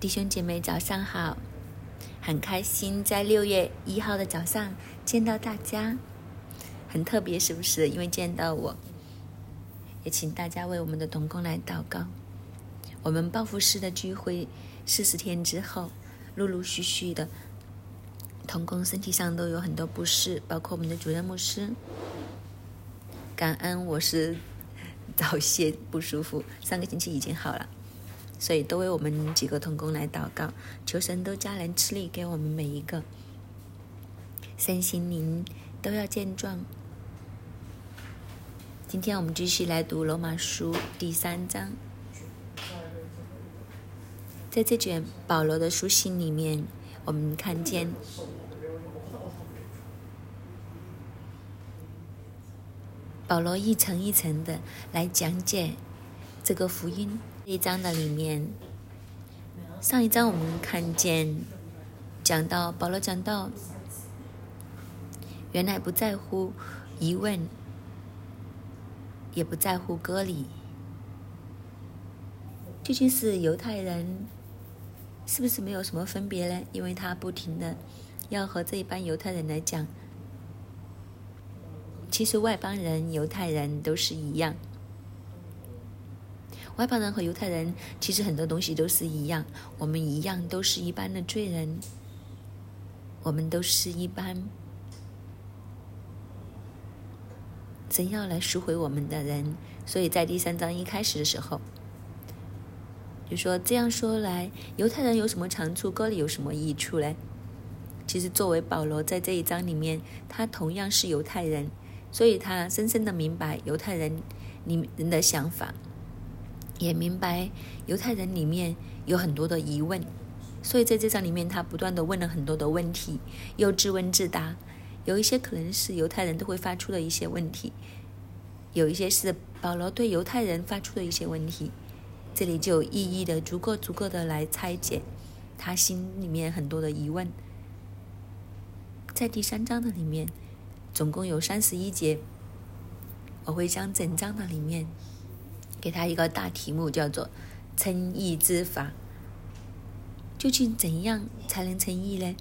弟兄姐妹，早上好！很开心在六月一号的早上见到大家，很特别，是不是？因为见到我，也请大家为我们的童工来祷告。我们报复式的聚会四十天之后，陆陆续续的童工身体上都有很多不适，包括我们的主任牧师。感恩我是早些不舒服，上个星期已经好了。所以都为我们几个同工来祷告，求神都加人吃力给我们每一个身心灵都要健壮。今天我们继续来读罗马书第三章，在这卷保罗的书信里面，我们看见保罗一层一层的来讲解这个福音。一章的里面，上一章我们看见讲到保罗讲到，原来不在乎疑问，也不在乎割礼，究竟是犹太人是不是没有什么分别呢？因为他不停的要和这一班犹太人来讲，其实外邦人、犹太人都是一样。外邦人和犹太人其实很多东西都是一样，我们一样都是一般的罪人，我们都是一般神要来赎回我们的人。所以在第三章一开始的时候，就说这样说来，犹太人有什么长处，割礼有什么益处呢？其实作为保罗在这一章里面，他同样是犹太人，所以他深深的明白犹太人里人的想法。也明白犹太人里面有很多的疑问，所以在这章里面，他不断的问了很多的问题，又自问自答。有一些可能是犹太人都会发出的一些问题，有一些是保罗对犹太人发出的一些问题。这里就一一的逐个逐个的来拆解他心里面很多的疑问。在第三章的里面，总共有三十一节，我会将整章的里面。给他一个大题目，叫做“称义之法”。究竟怎样才能称义呢？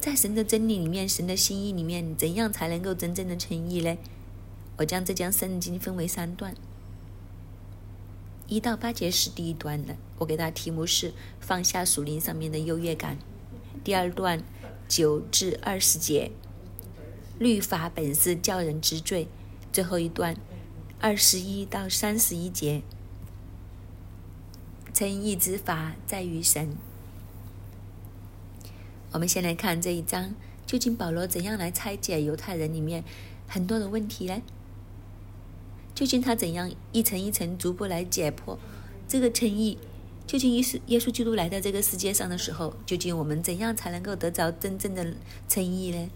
在神的真理里面，神的心意里面，怎样才能够真正的称义呢？我将这将圣经分为三段，一到八节是第一段的，我给他题目是“放下属灵上面的优越感”。第二段九至二十节，律法本是叫人知罪。最后一段。二十一到三十一节，称义之法在于神。我们先来看这一章，究竟保罗怎样来拆解犹太人里面很多的问题呢？究竟他怎样一层一层逐步来解剖这个称义？究竟耶稣耶稣基督来到这个世界上的时候，究竟我们怎样才能够得着真正的称义呢？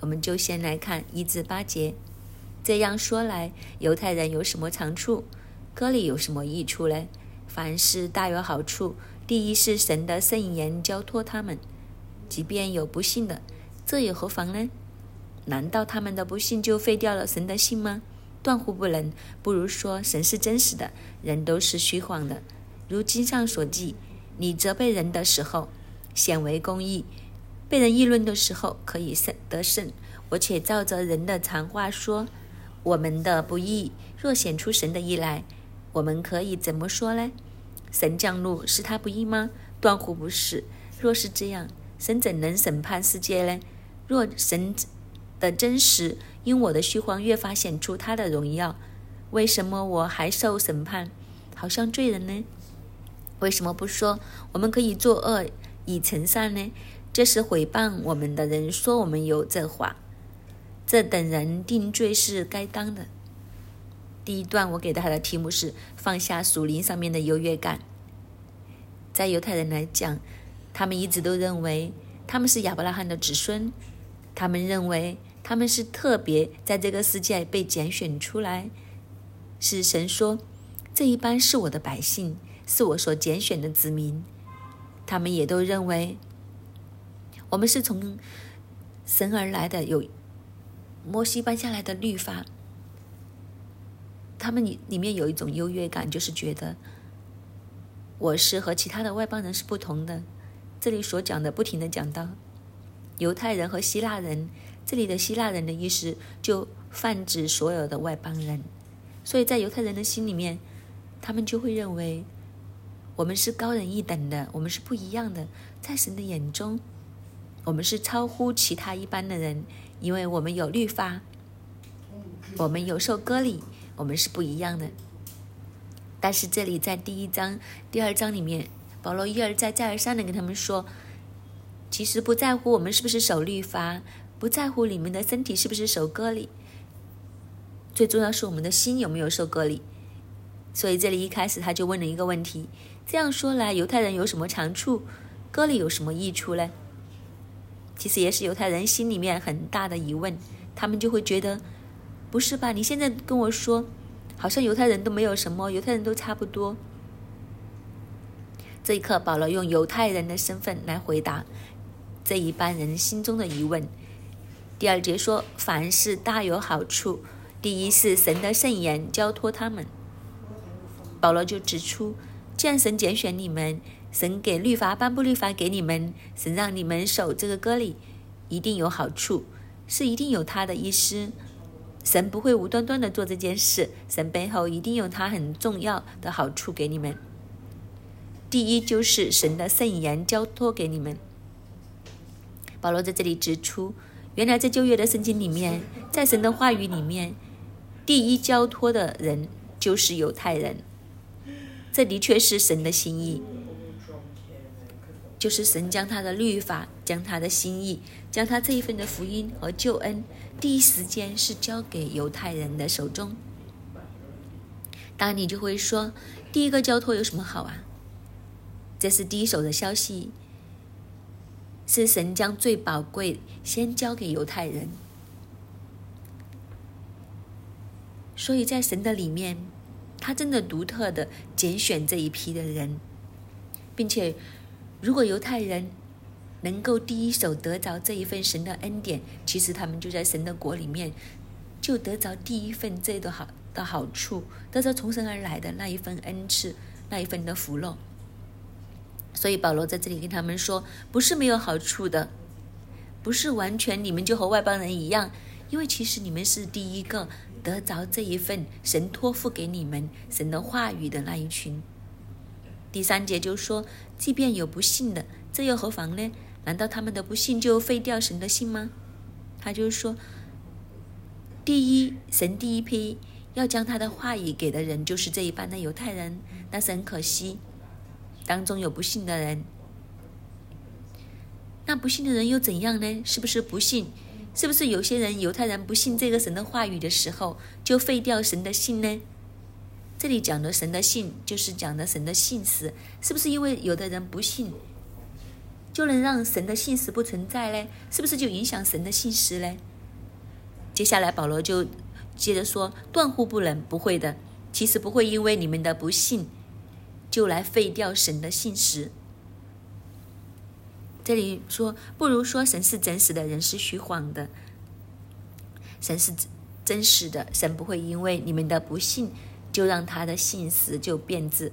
我们就先来看一至八节。这样说来，犹太人有什么长处？割礼有什么益处呢？凡事大有好处。第一是神的圣言交托他们，即便有不信的，这又何妨呢？难道他们的不信就废掉了神的信吗？断乎不能。不如说神是真实的，人都是虚晃的。如经上所记：你责备人的时候，显为公义；被人议论的时候，可以胜得胜。我且照着人的常话说。我们的不义若显出神的义来，我们可以怎么说呢？神降怒是他不义吗？断乎不是。若是这样，神怎能审判世界呢？若神的真实因我的虚谎越发显出他的荣耀，为什么我还受审判，好像罪人呢？为什么不说我们可以作恶以成善呢？这是毁谤我们的人说我们有这话。这等人定罪是该当的。第一段我给他的题目是放下属灵上面的优越感。在犹太人来讲，他们一直都认为他们是亚伯拉罕的子孙，他们认为他们是特别在这个世界被拣选出来，是神说这一般是我的百姓，是我所拣选的子民。他们也都认为我们是从神而来的，有。摩西颁下来的律法，他们里里面有一种优越感，就是觉得我是和其他的外邦人是不同的。这里所讲的，不停的讲到犹太人和希腊人。这里的希腊人的意思就泛指所有的外邦人。所以在犹太人的心里面，他们就会认为我们是高人一等的，我们是不一样的。在神的眼中，我们是超乎其他一般的人，因为我们有律法，我们有受割礼，我们是不一样的。但是这里在第一章、第二章里面，保罗一而再、再而三的跟他们说，其实不在乎我们是不是守律法，不在乎你们的身体是不是守割礼。最重要是我们的心有没有受割礼，所以这里一开始他就问了一个问题：这样说来，犹太人有什么长处，割礼有什么益处呢？其实也是犹太人心里面很大的疑问，他们就会觉得，不是吧？你现在跟我说，好像犹太人都没有什么，犹太人都差不多。这一刻，保罗用犹太人的身份来回答这一般人心中的疑问。第二节说，凡事大有好处。第一是神的圣言交托他们，保罗就指出，既然神拣选你们，神给律法颁布律法给你们，神让你们守这个割礼，一定有好处，是一定有他的意思。神不会无端端的做这件事，神背后一定有他很重要的好处给你们。第一就是神的圣言交托给你们，保罗在这里指出，原来在旧约的圣经里面，在神的话语里面。第一交托的人就是犹太人，这的确是神的心意，就是神将他的律法、将他的心意、将他这一份的福音和救恩，第一时间是交给犹太人的手中。当然，你就会说，第一个交托有什么好啊？这是第一手的消息，是神将最宝贵先交给犹太人。所以在神的里面，他真的独特的拣选这一批的人，并且，如果犹太人能够第一手得着这一份神的恩典，其实他们就在神的国里面，就得着第一份这的好的好处，得着从神而来的那一份恩赐，那一份的福乐。所以保罗在这里跟他们说，不是没有好处的，不是完全你们就和外邦人一样，因为其实你们是第一个。得着这一份神托付给你们神的话语的那一群。第三节就说，即便有不信的，这又何妨呢？难道他们的不信就废掉神的信吗？他就说，第一，神第一批要将他的话语给的人就是这一班的犹太人，但是很可惜，当中有不信的人。那不信的人又怎样呢？是不是不信？是不是有些人犹太人不信这个神的话语的时候，就废掉神的信呢？这里讲的神的信，就是讲的神的信实。是不是因为有的人不信，就能让神的信实不存在呢？是不是就影响神的信实呢？接下来保罗就接着说：断乎不能，不会的。其实不会因为你们的不信，就来废掉神的信实。这里说，不如说神是真实的，人是虚晃的。神是真实的，神不会因为你们的不信，就让他的信实就变质。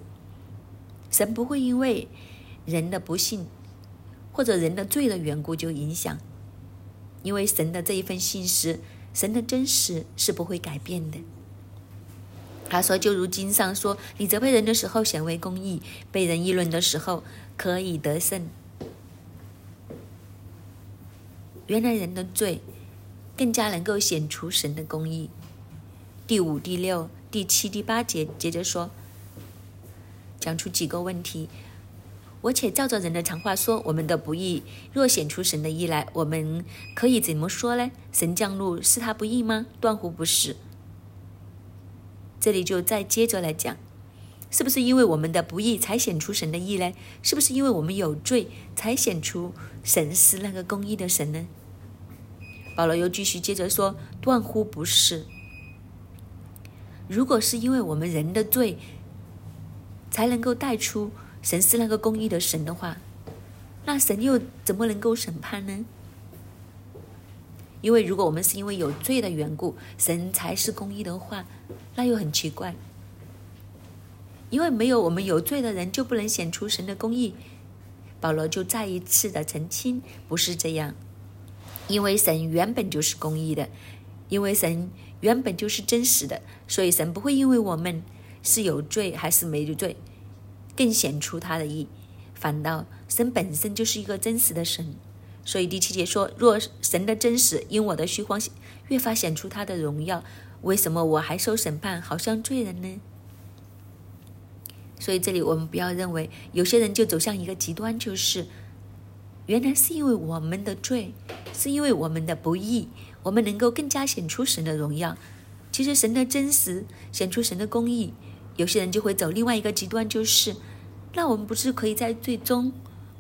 神不会因为人的不信或者人的罪的缘故就影响，因为神的这一份信实，神的真实是不会改变的。他说，就如经上说：“你责备人的时候显为公义，被人议论的时候可以得胜。”原来人的罪，更加能够显出神的公义。第五、第六、第七、第八节接着说，讲出几个问题。我且照着人的常话说，我们的不义若显出神的义来，我们可以怎么说呢？神降怒是他不义吗？断乎不是。这里就再接着来讲，是不是因为我们的不义才显出神的义呢？是不是因为我们有罪才显出？神是那个公义的神呢？保罗又继续接着说：“断乎不是。如果是因为我们人的罪才能够带出神是那个公义的神的话，那神又怎么能够审判呢？因为如果我们是因为有罪的缘故，神才是公义的话，那又很奇怪。因为没有我们有罪的人，就不能显出神的公义。保罗就再一次的澄清，不是这样，因为神原本就是公义的，因为神原本就是真实的，所以神不会因为我们是有罪还是没有罪，更显出他的意。反倒神本身就是一个真实的神，所以第七节说：若神的真实因我的虚荒越发显出他的荣耀，为什么我还受审判，好像罪人呢？所以这里我们不要认为有些人就走向一个极端，就是原来是因为我们的罪，是因为我们的不义，我们能够更加显出神的荣耀。其实神的真实显出神的公义，有些人就会走另外一个极端，就是那我们不是可以在最终，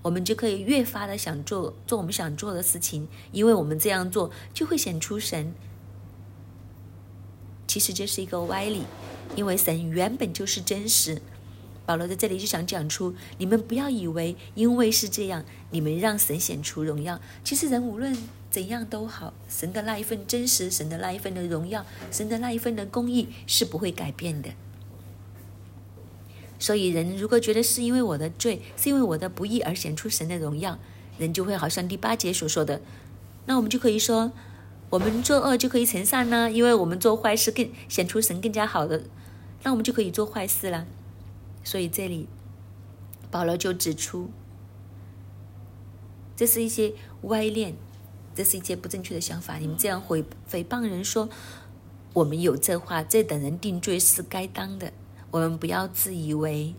我们就可以越发的想做做我们想做的事情，因为我们这样做就会显出神。其实这是一个歪理，因为神原本就是真实。保罗在这里就想讲出：你们不要以为因为是这样，你们让神显出荣耀。其实人无论怎样都好，神的那一份真实，神的那一份的荣耀，神的那一份的公义是不会改变的。所以人如果觉得是因为我的罪，是因为我的不义而显出神的荣耀，人就会好像第八节所说的，那我们就可以说，我们作恶就可以成善呢，因为我们做坏事更显出神更加好的，那我们就可以做坏事了。所以这里，保罗就指出，这是一些歪念，这是一些不正确的想法。你们这样毁诽谤人说，我们有这话，这等人定罪是该当的。我们不要自以为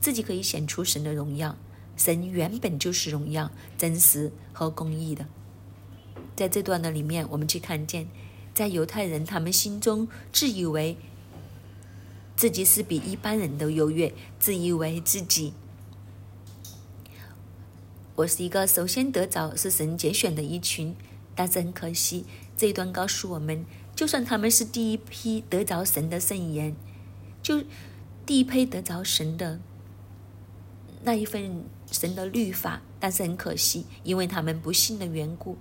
自己可以显出神的荣耀，神原本就是荣耀、真实和公义的。在这段的里面，我们去看见，在犹太人他们心中自以为。自己是比一般人都优越，自以为自己，我是一个首先得着是神拣选的一群，但是很可惜，这一段告诉我们，就算他们是第一批得着神的圣言，就第一批得着神的那一份神的律法，但是很可惜，因为他们不信的缘故，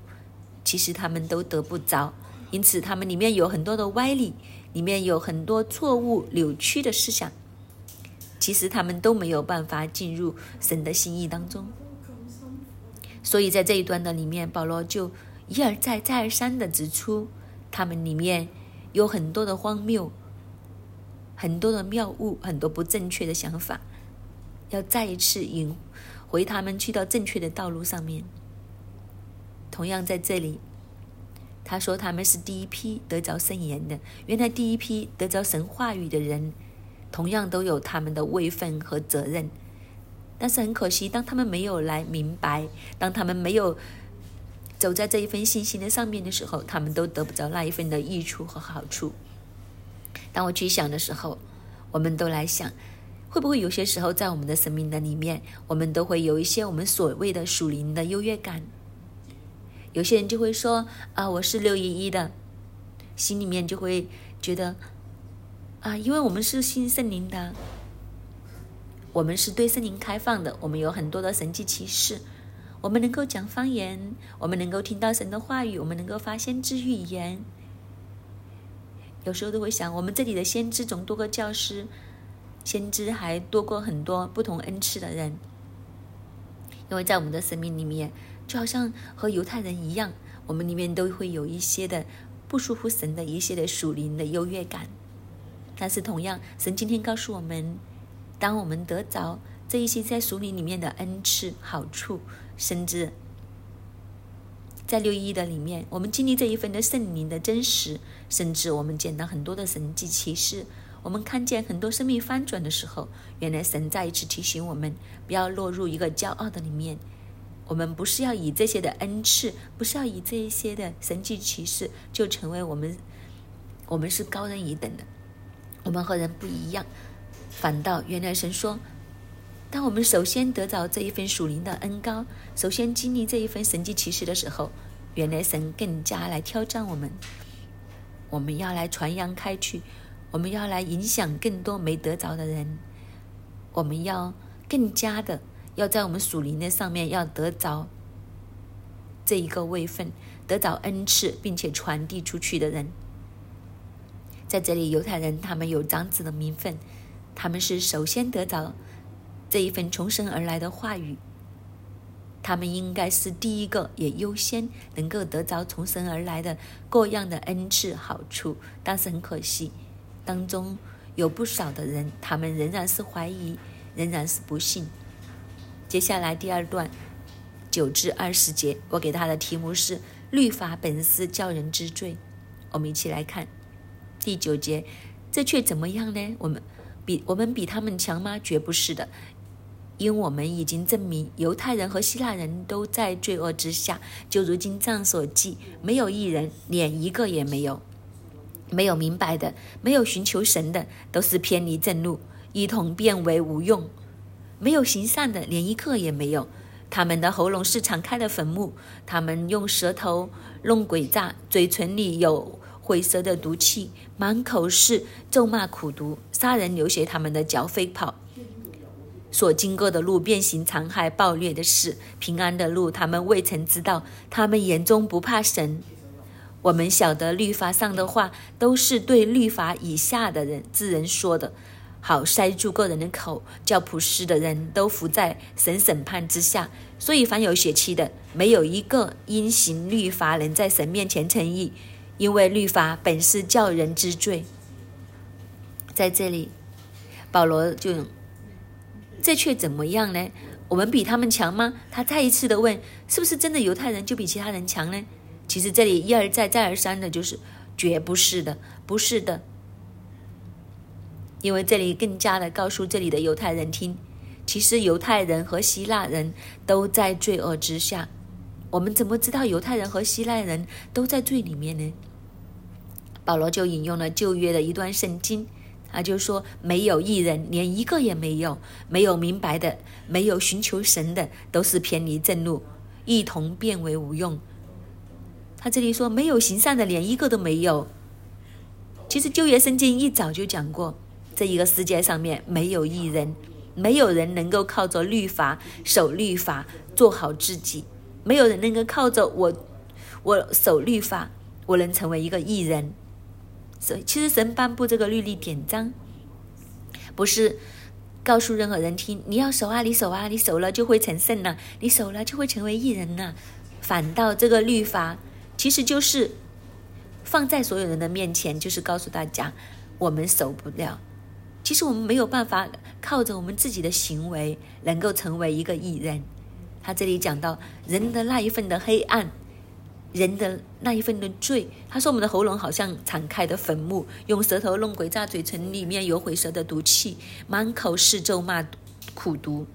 其实他们都得不着，因此他们里面有很多的歪理。里面有很多错误扭曲的思想，其实他们都没有办法进入神的心意当中。所以在这一段的里面，保罗就一而再、再而三的指出，他们里面有很多的荒谬、很多的谬误、很多不正确的想法，要再一次引回他们去到正确的道路上面。同样在这里。他说他们是第一批得着圣言的，原来第一批得着神话语的人，同样都有他们的位分和责任。但是很可惜，当他们没有来明白，当他们没有走在这一份信心的上面的时候，他们都得不着那一份的益处和好处。当我去想的时候，我们都来想，会不会有些时候在我们的生命的里面，我们都会有一些我们所谓的属灵的优越感。有些人就会说啊，我是六一一的，心里面就会觉得啊，因为我们是信圣灵的，我们是对圣灵开放的，我们有很多的神迹奇事，我们能够讲方言，我们能够听到神的话语，我们能够发先知预言。有时候都会想，我们这里的先知总多过教师，先知还多过很多不同恩赐的人，因为在我们的生命里面。就好像和犹太人一样，我们里面都会有一些的不舒服神的一些的属灵的优越感。但是同样，神今天告诉我们，当我们得着这一些在属灵里面的恩赐、好处，甚至在六一的里面，我们经历这一份的圣灵的真实，甚至我们见到很多的神迹奇事，我们看见很多生命翻转的时候，原来神再一次提醒我们，不要落入一个骄傲的里面。我们不是要以这些的恩赐，不是要以这一些的神迹奇事，就成为我们，我们是高人一等的。我们和人不一样，反倒原来神说，当我们首先得着这一份属灵的恩高，首先经历这一份神迹奇事的时候，原来神更加来挑战我们，我们要来传扬开去，我们要来影响更多没得着的人，我们要更加的。要在我们属灵的上面要得着这一个位分，得着恩赐，并且传递出去的人，在这里犹太人他们有长子的名分，他们是首先得着这一份从神而来的话语，他们应该是第一个，也优先能够得着从神而来的各样的恩赐好处。但是很可惜，当中有不少的人，他们仍然是怀疑，仍然是不信。接下来第二段九至二十节，我给他的题目是“律法本是叫人知罪”。我们一起来看第九节，这却怎么样呢？我们比我们比他们强吗？绝不是的，因我们已经证明，犹太人和希腊人都在罪恶之下。就如今这样所记，没有一人，连一个也没有；没有明白的，没有寻求神的，都是偏离正路，一同变为无用。没有行善的，连一个也没有。他们的喉咙是敞开的坟墓，他们用舌头弄诡诈，嘴唇里有灰色的毒气，满口是咒骂苦毒，杀人流血，他们的脚飞跑。所经过的路，变形残害暴虐的事，平安的路，他们未曾知道。他们眼中不怕神。我们晓得律法上的话，都是对律法以下的人之人说的。好塞住个人的口，叫普世的人都伏在神审判之下。所以，凡有血气的，没有一个因行律法能在神面前称义，因为律法本是叫人知罪。在这里，保罗就这却怎么样呢？我们比他们强吗？他再一次的问：是不是真的犹太人就比其他人强呢？其实这里一而再、再而三的，就是绝不是的，不是的。因为这里更加的告诉这里的犹太人听，其实犹太人和希腊人都在罪恶之下。我们怎么知道犹太人和希腊人都在罪里面呢？保罗就引用了旧约的一段圣经，他就说：“没有一人，连一个也没有；没有明白的，没有寻求神的，都是偏离正路，一同变为无用。”他这里说：“没有行善的，连一个都没有。”其实旧约圣经一早就讲过。这一个世界上面没有一人，没有人能够靠着律法守律法做好自己，没有人能够靠着我，我守律法，我能成为一个艺人。所以，其实神颁布这个律例典章，不是告诉任何人听，你要守啊，你守啊，你守了就会成圣了，你守了就会成为艺人了。反倒这个律法，其实就是放在所有人的面前，就是告诉大家，我们守不了。其实我们没有办法靠着我们自己的行为能够成为一个艺人。他这里讲到人的那一份的黑暗，人的那一份的罪。他说我们的喉咙好像敞开的坟墓，用舌头弄鬼，炸嘴唇里面有毁舌的毒气，满口是咒骂苦毒。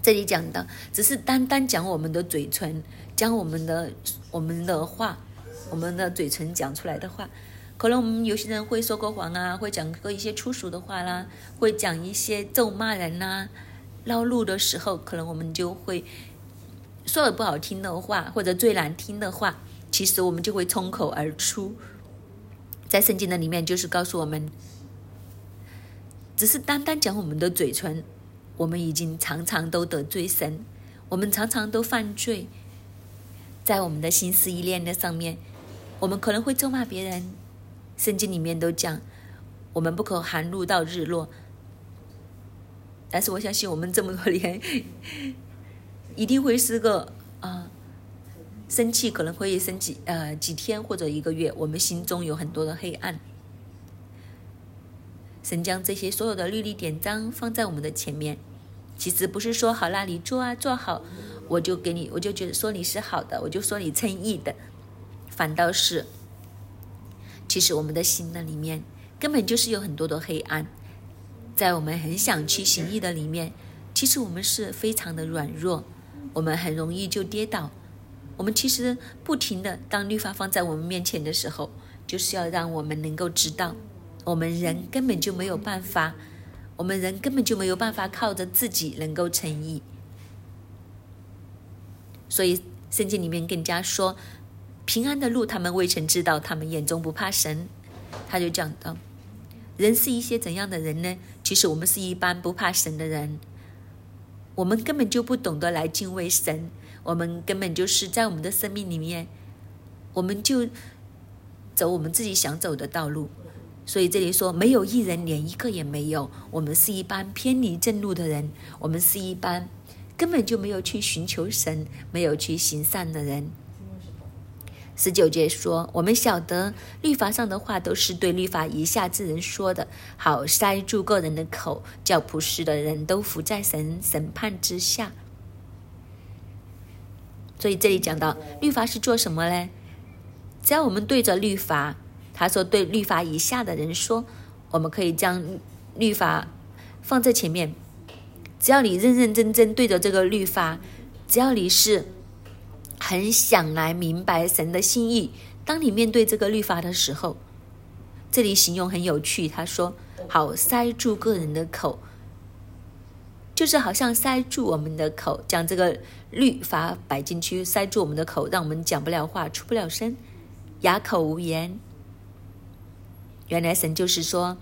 这里讲的只是单单讲我们的嘴唇，将我们的我们的话，我们的嘴唇讲出来的话。可能我们有些人会说过谎啊，会讲过一些粗俗的话啦，会讲一些咒骂人呐，绕路的时候，可能我们就会说了不好听的话，或者最难听的话，其实我们就会冲口而出。在圣经的里面，就是告诉我们，只是单单讲我们的嘴唇，我们已经常常都得罪神，我们常常都犯罪，在我们的心思意念的上面，我们可能会咒骂别人。圣经里面都讲，我们不可含怒到日落。但是我相信，我们这么多年，一定会是个啊，生气可能会生几呃几天或者一个月，我们心中有很多的黑暗。神将这些所有的律例典章放在我们的前面，其实不是说好那，你做啊做好，我就给你，我就觉得说你是好的，我就说你称义的，反倒是。其实我们的心的里面根本就是有很多的黑暗，在我们很想去行义的里面，其实我们是非常的软弱，我们很容易就跌倒。我们其实不停的当律法放在我们面前的时候，就是要让我们能够知道，我们人根本就没有办法，我们人根本就没有办法靠着自己能够成义。所以圣经里面更加说。平安的路，他们未曾知道，他们眼中不怕神。他就讲到，人是一些怎样的人呢？其实我们是一般不怕神的人，我们根本就不懂得来敬畏神，我们根本就是在我们的生命里面，我们就走我们自己想走的道路，所以这里说没有一人，连一个也没有。我们是一般偏离正路的人，我们是一般根本就没有去寻求神、没有去行善的人。十九节说：“我们晓得律法上的话都是对律法以下之人说的，好塞住个人的口，叫普世的人都伏在神审判之下。”所以这里讲到律法是做什么呢？只要我们对着律法。他说：“对律法以下的人说，我们可以将律法放在前面。只要你认认真真对着这个律法，只要你是很想来明白神的心意，当你面对这个律法的时候，这里形容很有趣。他说：‘好塞住个人的口，就是好像塞住我们的口，将这个律法摆进去，塞住我们的口，让我们讲不了话，出不了声，哑口无言。’”原来神就是说，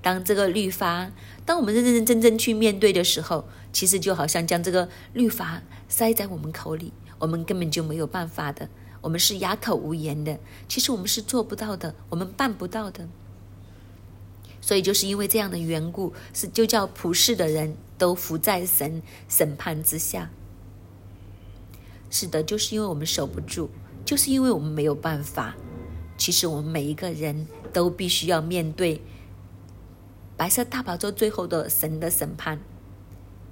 当这个律法，当我们认认真真去面对的时候，其实就好像将这个律法塞在我们口里，我们根本就没有办法的，我们是哑口无言的。其实我们是做不到的，我们办不到的。所以就是因为这样的缘故，是就叫普世的人都伏在神审判之下。是的，就是因为我们守不住，就是因为我们没有办法。其实我们每一个人。都必须要面对白色大宝座最后的神的审判。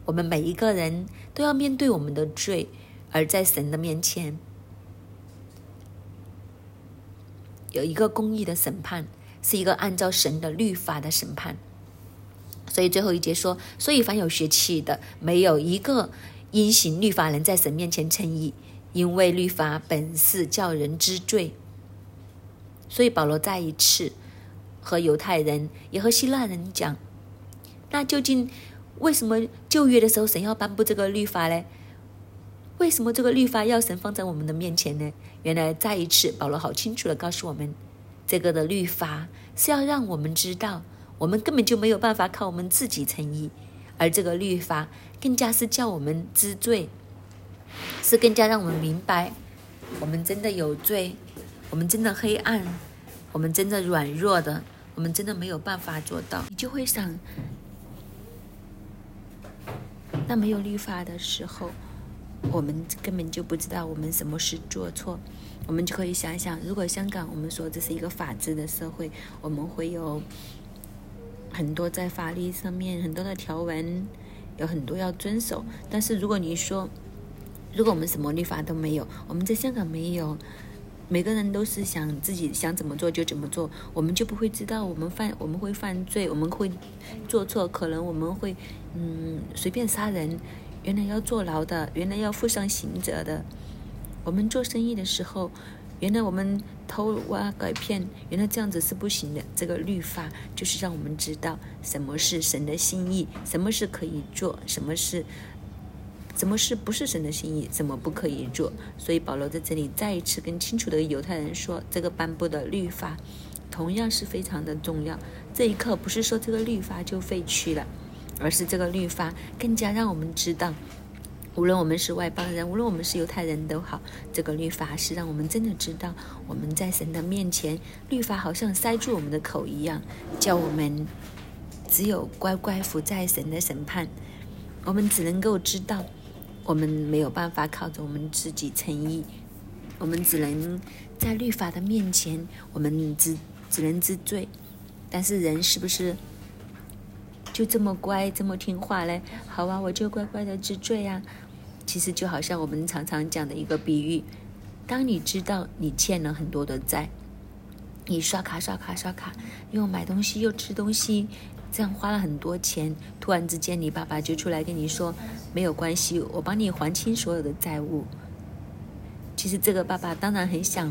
我们每一个人都要面对我们的罪，而在神的面前有一个公义的审判，是一个按照神的律法的审判。所以最后一节说：所以凡有血气的，没有一个因行律法能在神面前称义，因为律法本是叫人知罪。所以保罗再一次和犹太人也和希腊人讲：那究竟为什么旧约的时候神要颁布这个律法呢？为什么这个律法要神放在我们的面前呢？原来再一次保罗好清楚的告诉我们，这个的律法是要让我们知道，我们根本就没有办法靠我们自己成义，而这个律法更加是叫我们知罪，是更加让我们明白，我们真的有罪。我们真的黑暗，我们真的软弱的，我们真的没有办法做到。你就会想，那没有律法的时候，我们根本就不知道我们什么事做错。我们就可以想想，如果香港我们说这是一个法治的社会，我们会有很多在法律上面很多的条文，有很多要遵守。但是如果你说，如果我们什么律法都没有，我们在香港没有。每个人都是想自己想怎么做就怎么做，我们就不会知道我们犯我们会犯罪，我们会做错，可能我们会嗯随便杀人，原来要坐牢的，原来要负上刑责的。我们做生意的时候，原来我们偷挖拐骗，原来这样子是不行的。这个律法就是让我们知道什么是神的心意，什么是可以做，什么是。什么是不是神的心意？怎么不可以做？所以保罗在这里再一次跟清楚的犹太人说，这个颁布的律法同样是非常的重要。这一刻不是说这个律法就废去了，而是这个律法更加让我们知道，无论我们是外邦人，无论我们是犹太人都好，这个律法是让我们真的知道，我们在神的面前，律法好像塞住我们的口一样，叫我们只有乖乖服在神的审判，我们只能够知道。我们没有办法靠着我们自己诚意，我们只能在律法的面前，我们只只能知罪。但是人是不是就这么乖、这么听话嘞？好啊，我就乖乖的知罪啊。其实就好像我们常常讲的一个比喻：当你知道你欠了很多的债，你刷卡、刷卡、刷卡，又买东西又吃东西。这样花了很多钱，突然之间你爸爸就出来跟你说：“没有关系，我帮你还清所有的债务。”其实这个爸爸当然很想，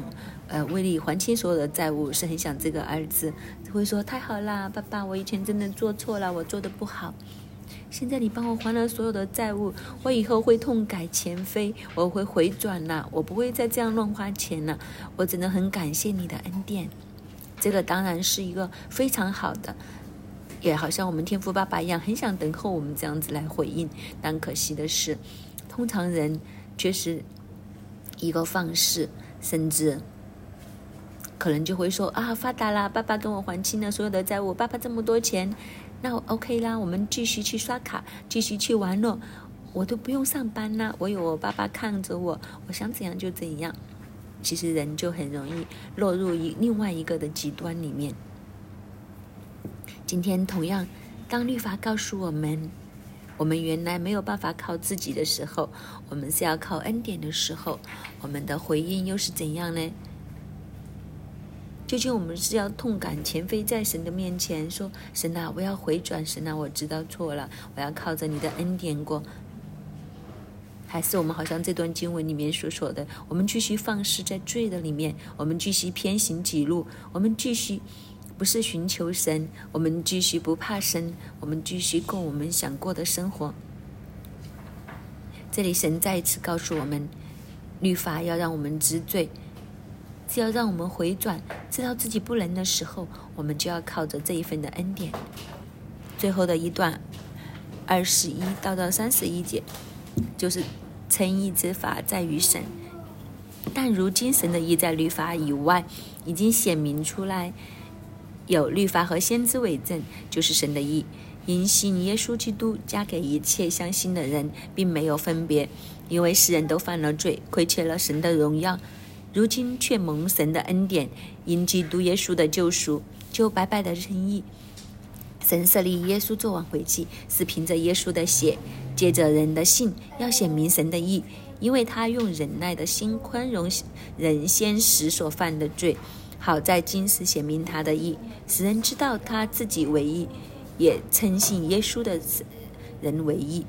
呃，为你还清所有的债务，是很想这个儿子会说：“太好啦，爸爸，我以前真的做错了，我做的不好。现在你帮我还了所有的债务，我以后会痛改前非，我会回转了，我不会再这样乱花钱了。我真的很感谢你的恩典。”这个当然是一个非常好的。也好像我们天赋爸爸一样，很想等候我们这样子来回应，但可惜的是，通常人确实一个放肆，甚至可能就会说啊，发达了，爸爸跟我还清了所有的债务，爸爸这么多钱，那我 OK 啦，我们继续去刷卡，继续去玩咯，我都不用上班啦，我有我爸爸看着我，我想怎样就怎样。其实人就很容易落入一另外一个的极端里面。今天同样，当律法告诉我们，我们原来没有办法靠自己的时候，我们是要靠恩典的时候，我们的回应又是怎样呢？究竟我们是要痛感前非在神的面前说：“神啊，我要回转，神啊，我知道错了，我要靠着你的恩典过。”还是我们好像这段经文里面所说的，我们继续放肆在罪的里面，我们继续偏行己路，我们继续不是寻求神，我们继续不怕神，我们继续过我们想过的生活。这里神再一次告诉我们，律法要让我们知罪。是要让我们回转，知道自己不能的时候，我们就要靠着这一份的恩典。最后的一段，二十一到到三十一节，就是称义之法在于神，但如今神的义在律法以外已经显明出来，有律法和先知为证，就是神的意，因信耶稣基督加给一切相信的人，并没有分别，因为世人都犯了罪，亏缺了神的荣耀。如今却蒙神的恩典，因基督耶稣的救赎，就白白的称义。神设立耶稣做挽回祭，是凭着耶稣的血，借着人的信，要显明神的义，因为他用忍耐的心宽容人先时所犯的罪，好在今时显明他的义，使人知道他自己为义，也称信耶稣的人为义。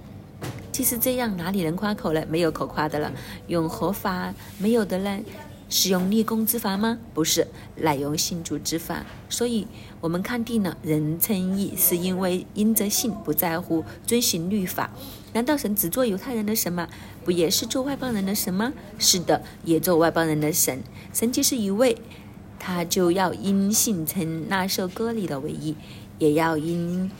即使这样，哪里能夸口了？没有可夸的了。用合法没有的呢？是用立功之法吗？不是，乃用信主之法。所以，我们看定了人称义，是因为因着信，不在乎遵行律法。难道神只做犹太人的神吗？不也是做外邦人的神吗？是的，也做外邦人的神。神既是一位，他就要因信称那受割礼的为义，也要因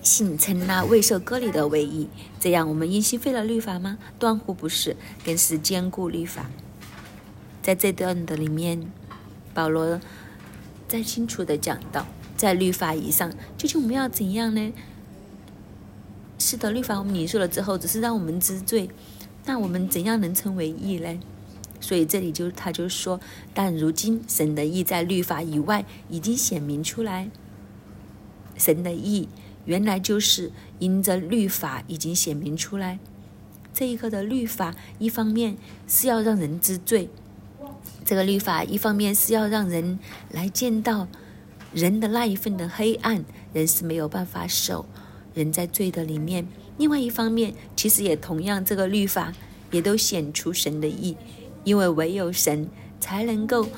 信称那未受割礼的为义。这样，我们因信废了律法吗？断乎不是，更是坚固律法。在这段的里面，保罗再清楚的讲到，在律法以上，究竟我们要怎样呢？是的，律法我们领受了之后，只是让我们知罪，那我们怎样能称为义呢？所以这里就他就说，但如今神的意在律法以外已经显明出来，神的意原来就是因着律法已经显明出来。这一个的律法，一方面是要让人知罪。这个律法一方面是要让人来见到人的那一份的黑暗，人是没有办法守，人在罪的里面；另外一方面，其实也同样，这个律法也都显出神的意，因为唯有神才能够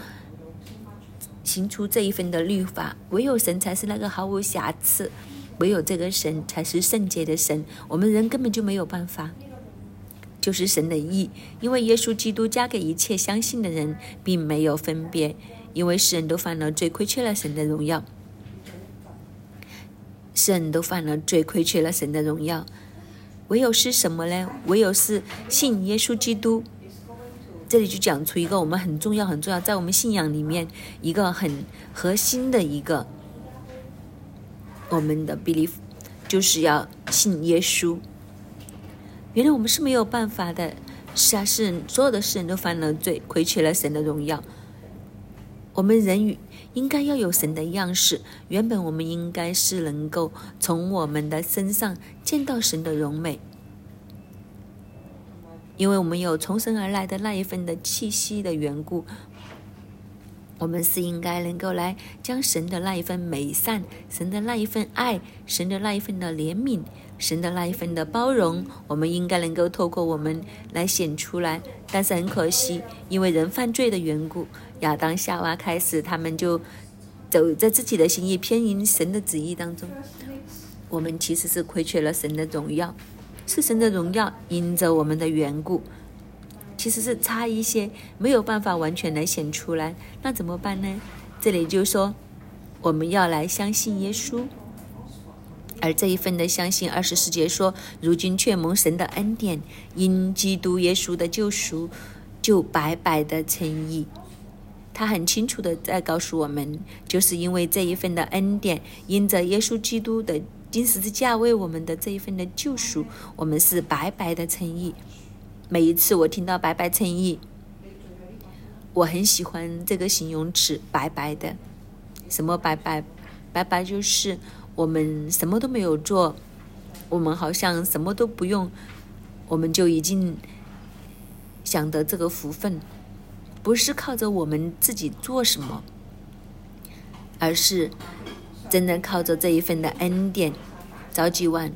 行出这一份的律法，唯有神才是那个毫无瑕疵，唯有这个神才是圣洁的神，我们人根本就没有办法。就是神的意，因为耶稣基督加给一切相信的人，并没有分别，因为世人都犯了罪，亏缺了神的荣耀。世人都犯了罪，亏缺了神的荣耀。唯有是什么呢？唯有是信耶稣基督。这里就讲出一个我们很重要、很重要，在我们信仰里面一个很核心的一个我们的 belief，就是要信耶稣。原来我们是没有办法的，是啊，是所有的世人都犯了罪，亏缺了神的荣耀。我们人与应该要有神的样式，原本我们应该是能够从我们的身上见到神的荣美，因为我们有从神而来的那一份的气息的缘故。我们是应该能够来将神的那一份美善、神的那一份爱、神的那一份的怜悯、神的那一份的包容，我们应该能够透过我们来显出来。但是很可惜，因为人犯罪的缘故，亚当夏娃开始，他们就走在自己的心意偏离神的旨意当中。我们其实是亏缺了神的荣耀，是神的荣耀因着我们的缘故。其实是差一些，没有办法完全来显出来，那怎么办呢？这里就说，我们要来相信耶稣，而这一份的相信，二十四节说，如今却蒙神的恩典，因基督耶稣的救赎，就白白的称义。他很清楚的在告诉我们，就是因为这一份的恩典，因着耶稣基督的金十字架为我们的这一份的救赎，我们是白白的诚意。每一次我听到白白诚意，我很喜欢这个形容词“白白的”。什么白白？白白就是我们什么都没有做，我们好像什么都不用，我们就已经享得这个福分，不是靠着我们自己做什么，而是真的靠着这一份的恩典。早几晚，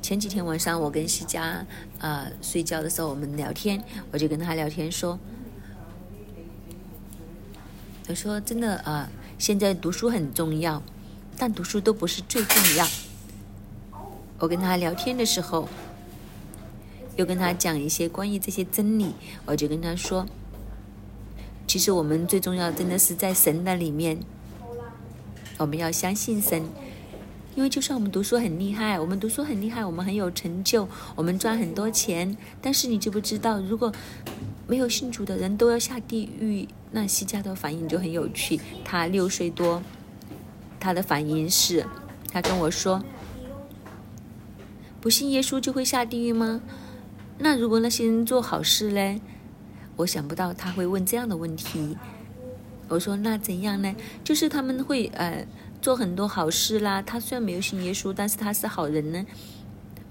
前几天晚上我跟西佳呃睡觉的时候，我们聊天，我就跟他聊天说，他说真的啊。现在读书很重要，但读书都不是最重要。我跟他聊天的时候，又跟他讲一些关于这些真理，我就跟他说，其实我们最重要真的是在神的里面，我们要相信神，因为就算我们读书很厉害，我们读书很厉害，我们很有成就，我们赚很多钱，但是你知不知道，如果没有信主的人都要下地狱。那西加的反应就很有趣。他六岁多，他的反应是，他跟我说：“不信耶稣就会下地狱吗？那如果那些人做好事嘞？”我想不到他会问这样的问题。我说：“那怎样呢？就是他们会呃做很多好事啦。他虽然没有信耶稣，但是他是好人呢。”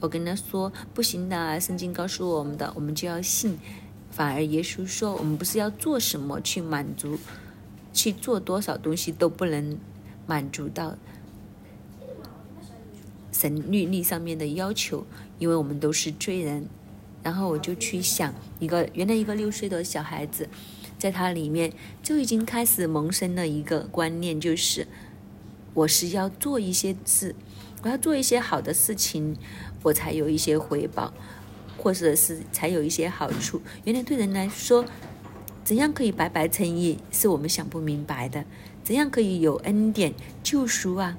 我跟他说：“不行的，圣经告诉我们的，我们就要信。”反而耶稣说：“我们不是要做什么去满足，去做多少东西都不能满足到神律例上面的要求，因为我们都是罪人。”然后我就去想，一个原来一个六岁的小孩子，在他里面就已经开始萌生了一个观念，就是我是要做一些事，我要做一些好的事情，我才有一些回报。或者是才有一些好处。原来对人来说，怎样可以白白称义，是我们想不明白的。怎样可以有恩典救赎啊？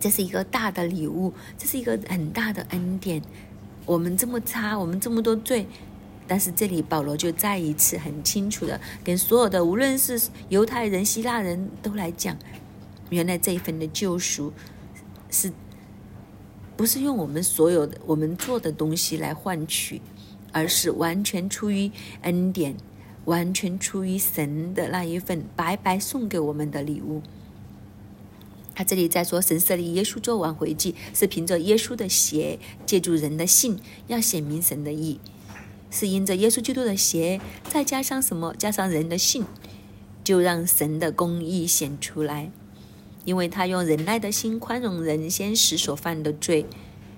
这是一个大的礼物，这是一个很大的恩典。我们这么差，我们这么多罪，但是这里保罗就再一次很清楚的跟所有的，无论是犹太人、希腊人都来讲，原来这一份的救赎是。不是用我们所有的我们做的东西来换取，而是完全出于恩典，完全出于神的那一份白白送给我们的礼物。他这里在说，神设立耶稣做挽回祭，是凭着耶稣的血，借助人的信，要显明神的义，是因着耶稣基督的血，再加上什么？加上人的信，就让神的公义显出来。因为他用忍耐的心宽容人先时所犯的罪，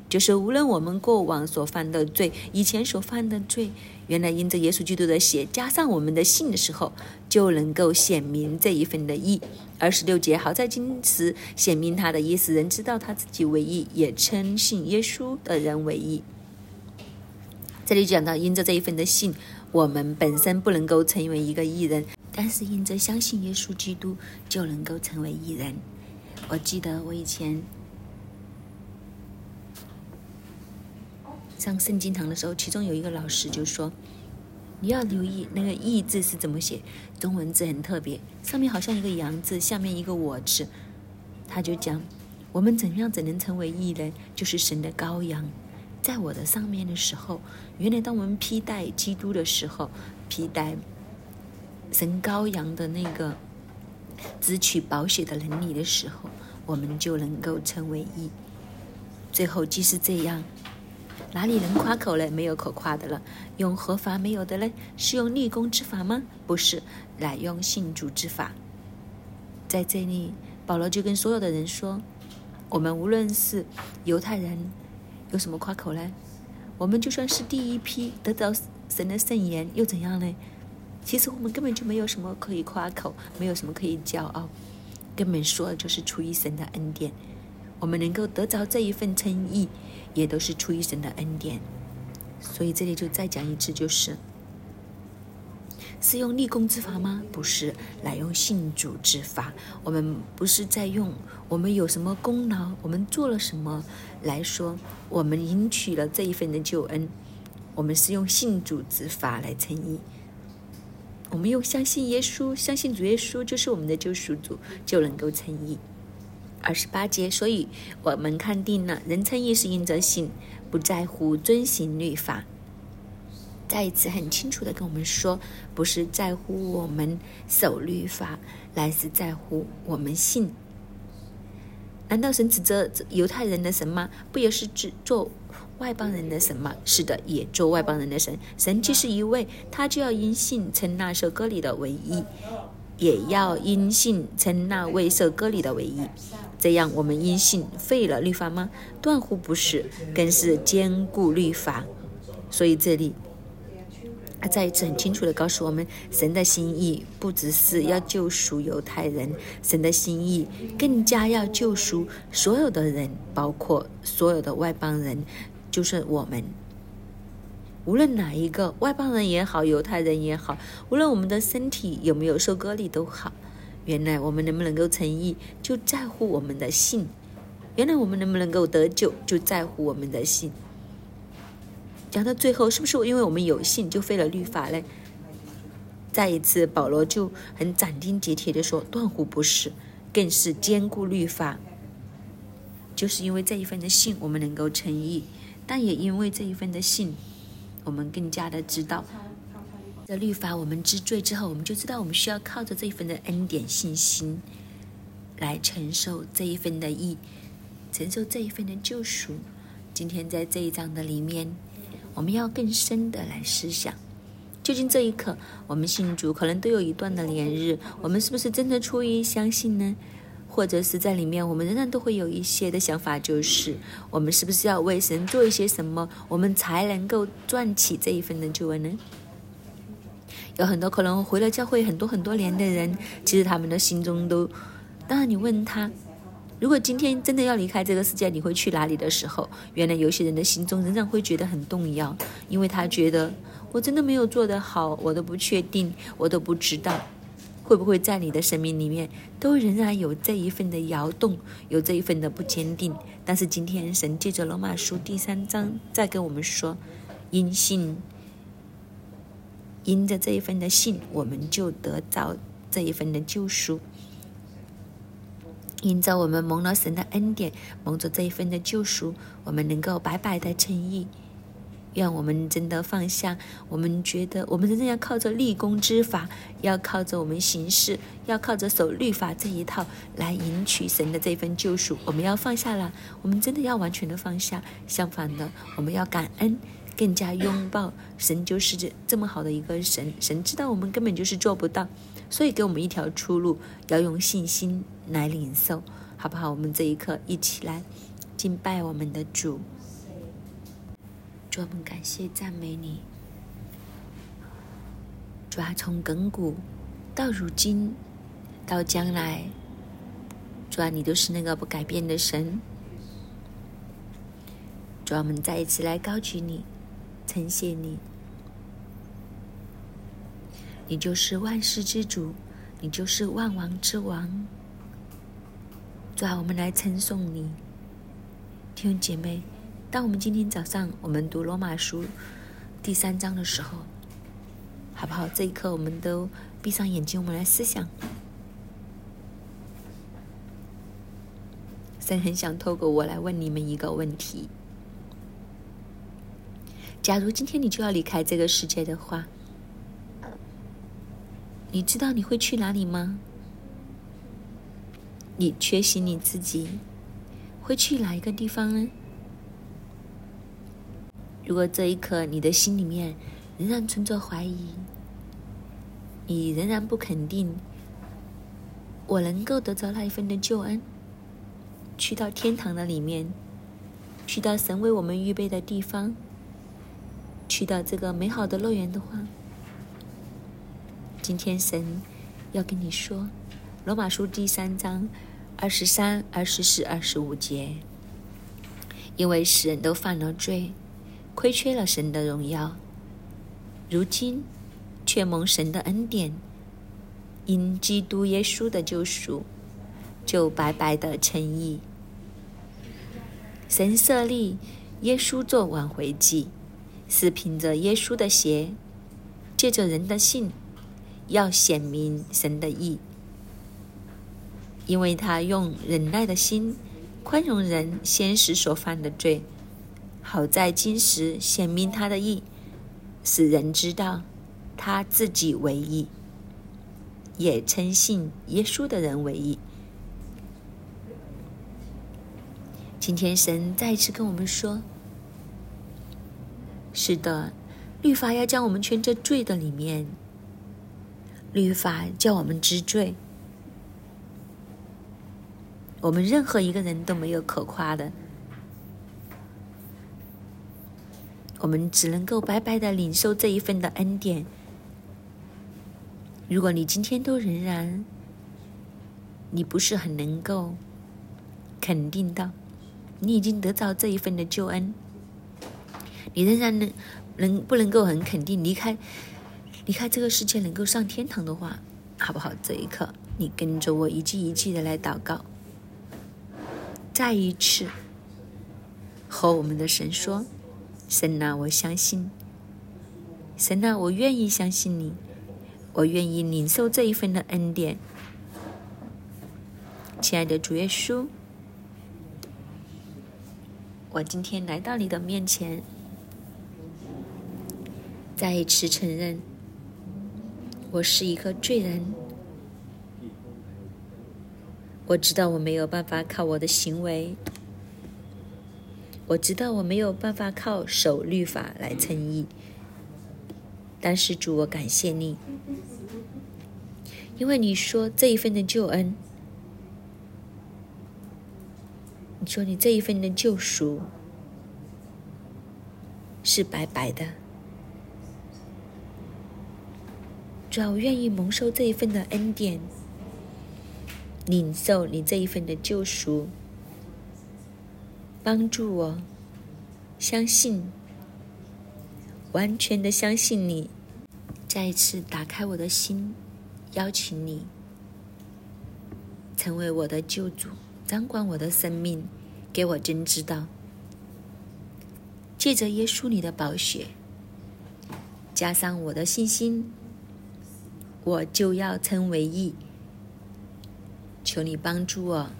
就是无论我们过往所犯的罪，以前所犯的罪，原来因着耶稣基督的血加上我们的信的时候，就能够显明这一份的义。二十六节，好在今时显明他的意思，人知道他自己为义，也称信耶稣的人为义。这里讲到，因着这一份的信，我们本身不能够成为一个艺人，但是因着相信耶稣基督，就能够成为艺人。我记得我以前上圣经堂的时候，其中有一个老师就说：“你要留意那个‘义’字是怎么写，中文字很特别，上面好像一个‘羊’字，下面一个‘我’字。”他就讲：“我们怎样怎能成为艺人？就是神的羔羊，在我的上面的时候，原来当我们披戴基督的时候，披戴神羔羊的那个。”支取保险的能力的时候，我们就能够成为义。最后即使这样，哪里能夸口呢？没有可夸的了。用合法没有的嘞？是用立功之法吗？不是，乃用信主之法。在这里，保罗就跟所有的人说：我们无论是犹太人，有什么夸口呢？我们就算是第一批得到神的圣言，又怎样呢？其实我们根本就没有什么可以夸口，没有什么可以骄傲，根本说的就是出于神的恩典。我们能够得着这一份称义，也都是出于神的恩典。所以这里就再讲一次，就是是用立功之法吗？不是，来用信主之法。我们不是在用我们有什么功劳，我们做了什么来说，我们赢取了这一份的救恩。我们是用信主之法来称义。我们用相信耶稣，相信主耶稣就是我们的救赎主，就能够称义。二十八节，所以我们看定了，人称义是因着信，不在乎遵行律法。再一次很清楚的跟我们说，不是在乎我们守律法，乃是在乎我们信。难道神指责犹太人的神吗？不也是指做外邦人的神吗？是的，也做外邦人的神。神既是一位，他就要因信称那首歌里的唯一，也要因信称那位受歌里的唯一。这样，我们因信废了律法吗？断乎不是，更是坚固律法。所以这里。他再一次很清楚的告诉我们，神的心意不只是要救赎犹太人，神的心意更加要救赎所有的人，包括所有的外邦人，就是我们。无论哪一个外邦人也好，犹太人也好，无论我们的身体有没有受割礼都好，原来我们能不能够成义，就在乎我们的信；原来我们能不能够得救，就在乎我们的信。讲到最后，是不是因为我们有信就废了律法呢？再一次，保罗就很斩钉截铁的说：“断乎不是，更是坚固律法。就是因为这一份的信，我们能够成义；但也因为这一份的信，我们更加的知道，这律法我们知罪之后，我们就知道我们需要靠着这一份的恩典信心，来承受这一份的义，承受这一份的救赎。今天在这一章的里面。”我们要更深的来思想，究竟这一刻我们信主可能都有一段的连日，我们是不是真的出于相信呢？或者是在里面，我们仍然都会有一些的想法，就是我们是不是要为神做一些什么，我们才能够赚起这一份的救恩呢？有很多可能回了教会很多很多年的人，其实他们的心中都，当然你问他。如果今天真的要离开这个世界，你会去哪里的时候，原来有些人的心中仍然会觉得很动摇，因为他觉得我真的没有做得好，我都不确定，我都不知道会不会在你的生命里面都仍然有这一份的摇动，有这一份的不坚定。但是今天神借着罗马书第三章再跟我们说，因信，因着这一份的信，我们就得着这一份的救赎。因着我们蒙了神的恩典，蒙着这一份的救赎，我们能够白白的称义。愿我们真的放下，我们觉得我们真正要靠着立功之法，要靠着我们行事，要靠着守律法这一套来赢取神的这份救赎。我们要放下了，我们真的要完全的放下。相反的，我们要感恩，更加拥抱神，就是这这么好的一个神。神知道我们根本就是做不到。所以，给我们一条出路，要用信心来领受，好不好？我们这一刻一起来敬拜我们的主，主，我们感谢赞美你。主啊，从亘古到如今到将来，主啊，你都是那个不改变的神。主啊，我们再一次来高举你，称谢你。你就是万世之主，你就是万王之王。主啊，我们来称颂你，弟兄姐妹。当我们今天早上我们读罗马书第三章的时候，好不好？这一刻，我们都闭上眼睛，我们来思想。神很想透过我来问你们一个问题：假如今天你就要离开这个世界的话。你知道你会去哪里吗？你缺席你自己会去哪一个地方呢？如果这一刻你的心里面仍然存着怀疑，你仍然不肯定我能够得着那一份的救恩，去到天堂的里面，去到神为我们预备的地方，去到这个美好的乐园的话。今天神要跟你说，《罗马书》第三章二十三、二十四、二十五节，因为世人都犯了罪，亏缺了神的荣耀，如今却蒙神的恩典，因基督耶稣的救赎，就白白的称义。神设立耶稣做挽回祭，是凭着耶稣的血，借着人的信。要显明神的意，因为他用忍耐的心宽容人先时所犯的罪，好在今时显明他的意，使人知道他自己为义，也称信耶稣的人为义。今天神再次跟我们说：“是的，律法要将我们圈在罪的里面。律法叫我们知罪。我们任何一个人都没有可夸的，我们只能够白白的领受这一份的恩典。如果你今天都仍然，你不是很能够肯定到。”你已经得到这一份的救恩，你仍然能能不能够很肯定离开离开这个世界，能够上天堂的话，好不好？这一刻，你跟着我一句一句的来祷告，再一次和我们的神说：“神啊，我相信，神啊，我愿意相信你，我愿意领受这一份的恩典，亲爱的主耶稣。”我今天来到你的面前，再一次承认，我是一个罪人。我知道我没有办法靠我的行为，我知道我没有办法靠守律法来称义。但是主，我感谢你，因为你说这一份的救恩。你说你这一份的救赎是白白的，主要我愿意蒙受这一份的恩典，领受你这一份的救赎，帮助我相信，完全的相信你，再一次打开我的心，邀请你成为我的救主。掌管我的生命，给我真知道。借着耶稣你的宝血，加上我的信心，我就要成为义。求你帮助我，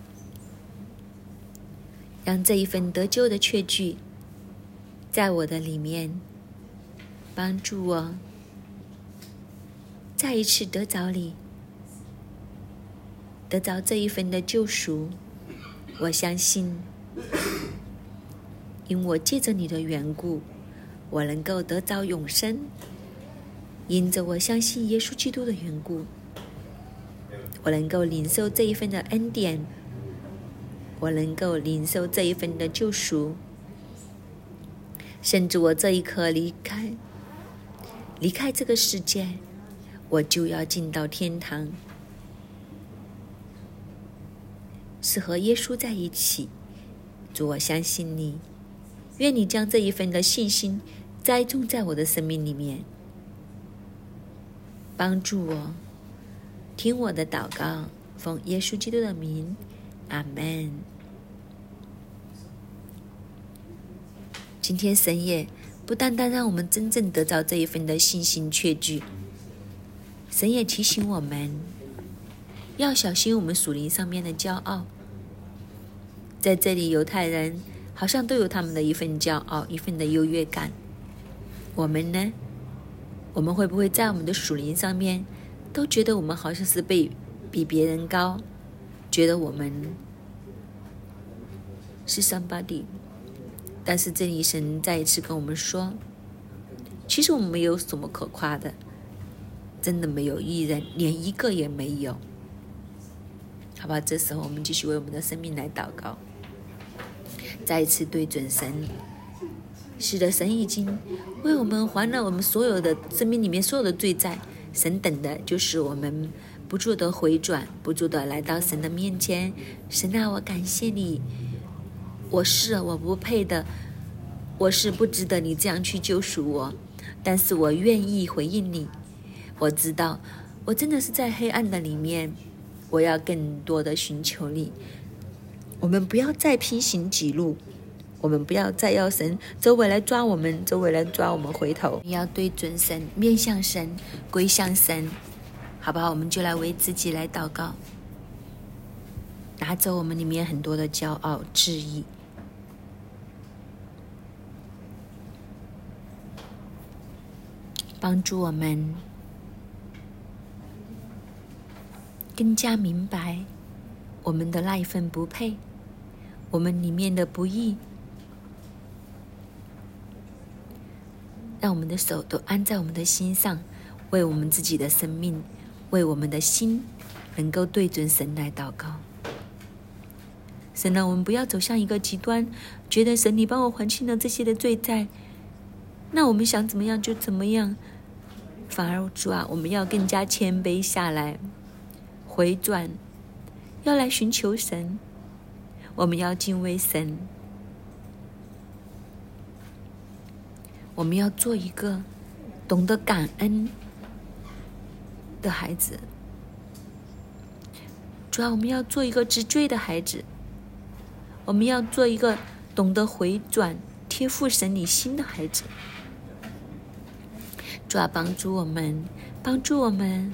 让这一份得救的确据在我的里面，帮助我。再一次得着你，得着这一份的救赎。我相信，因我借着你的缘故，我能够得着永生；因着我相信耶稣基督的缘故，我能够领受这一份的恩典；我能够领受这一份的救赎，甚至我这一刻离开，离开这个世界，我就要进到天堂。是和耶稣在一起，主，我相信你。愿你将这一份的信心栽种在我的生命里面，帮助我听我的祷告，奉耶稣基督的名，阿门。今天神也不单单让我们真正得到这一份的信心确据，神也提醒我们。要小心我们属灵上面的骄傲。在这里，犹太人好像都有他们的一份骄傲，一份的优越感。我们呢？我们会不会在我们的属灵上面，都觉得我们好像是被比别人高，觉得我们是 somebody？但是这里神再一次跟我们说，其实我们没有什么可夸的，真的没有一人，连一个也没有。好吧，这时候我们继续为我们的生命来祷告，再一次对准神。是的，神已经为我们还了我们所有的生命里面所有的罪债。神等的就是我们不住的回转，不住的来到神的面前。神啊，我感谢你，我是我不配的，我是不值得你这样去救赎我，但是我愿意回应你。我知道，我真的是在黑暗的里面。我要更多的寻求你。我们不要再平行几路，我们不要再要神周围来抓我们，周围来抓我们回头。你要对准神，面向神，归向神。好不好？我们就来为自己来祷告，拿走我们里面很多的骄傲、质疑，帮助我们更加明白我们的那一份不配，我们里面的不易。让我们的手都安在我们的心上，为我们自己的生命，为我们的心，能够对准神来祷告。神啊，我们不要走向一个极端，觉得神你帮我还清了这些的罪债，那我们想怎么样就怎么样。反而主啊，我们要更加谦卑下来，回转，要来寻求神，我们要敬畏神。我们要做一个懂得感恩的孩子，主要我们要做一个知罪的孩子，我们要做一个懂得回转、贴附神你心的孩子。主要帮助我们，帮助我们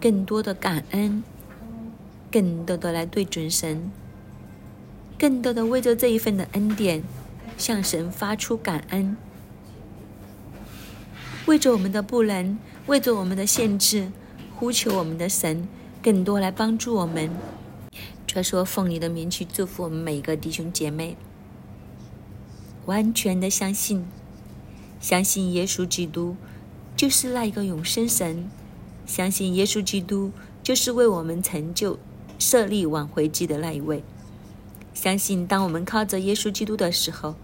更多的感恩，更多的来对准神，更多的为着这一份的恩典向神发出感恩。为着我们的不能，为着我们的限制，呼求我们的神，更多来帮助我们。传说：“奉你的名去祝福我们每一个弟兄姐妹，完全的相信，相信耶稣基督就是那一个永生神，相信耶稣基督就是为我们成就设立挽回祭的那一位。相信当我们靠着耶稣基督的时候。”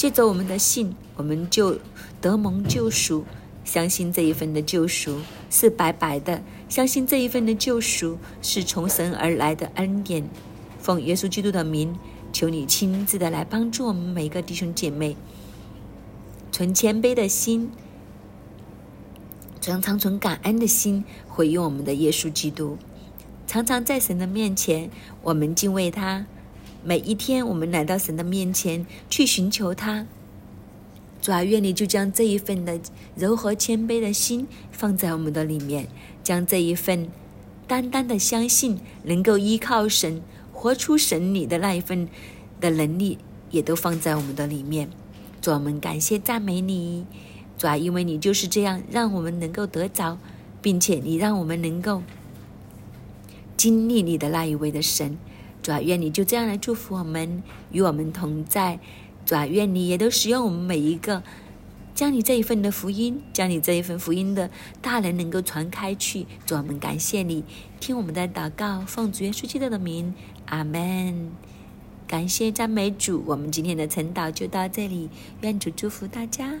借着我们的信，我们就得蒙救赎。相信这一份的救赎是白白的，相信这一份的救赎是从神而来的恩典。奉耶稣基督的名，求你亲自的来帮助我们每一个弟兄姐妹，存谦卑的心，常常存感恩的心，回应我们的耶稣基督。常常在神的面前，我们敬畏他。每一天，我们来到神的面前去寻求他。主啊，愿你就将这一份的柔和谦卑的心放在我们的里面，将这一份单单的相信，能够依靠神、活出神你的那一份的能力，也都放在我们的里面。主，我们感谢赞美你，主啊，因为你就是这样让我们能够得着，并且你让我们能够经历你的那一位的神。主啊，愿你就这样来祝福我们，与我们同在。主啊，愿你也都使用我们每一个，将你这一份的福音，将你这一份福音的大能能够传开去。主，我们感谢你，听我们的祷告，奉主耶稣基督的名，阿门。感谢赞美主，我们今天的晨祷就到这里，愿主祝福大家。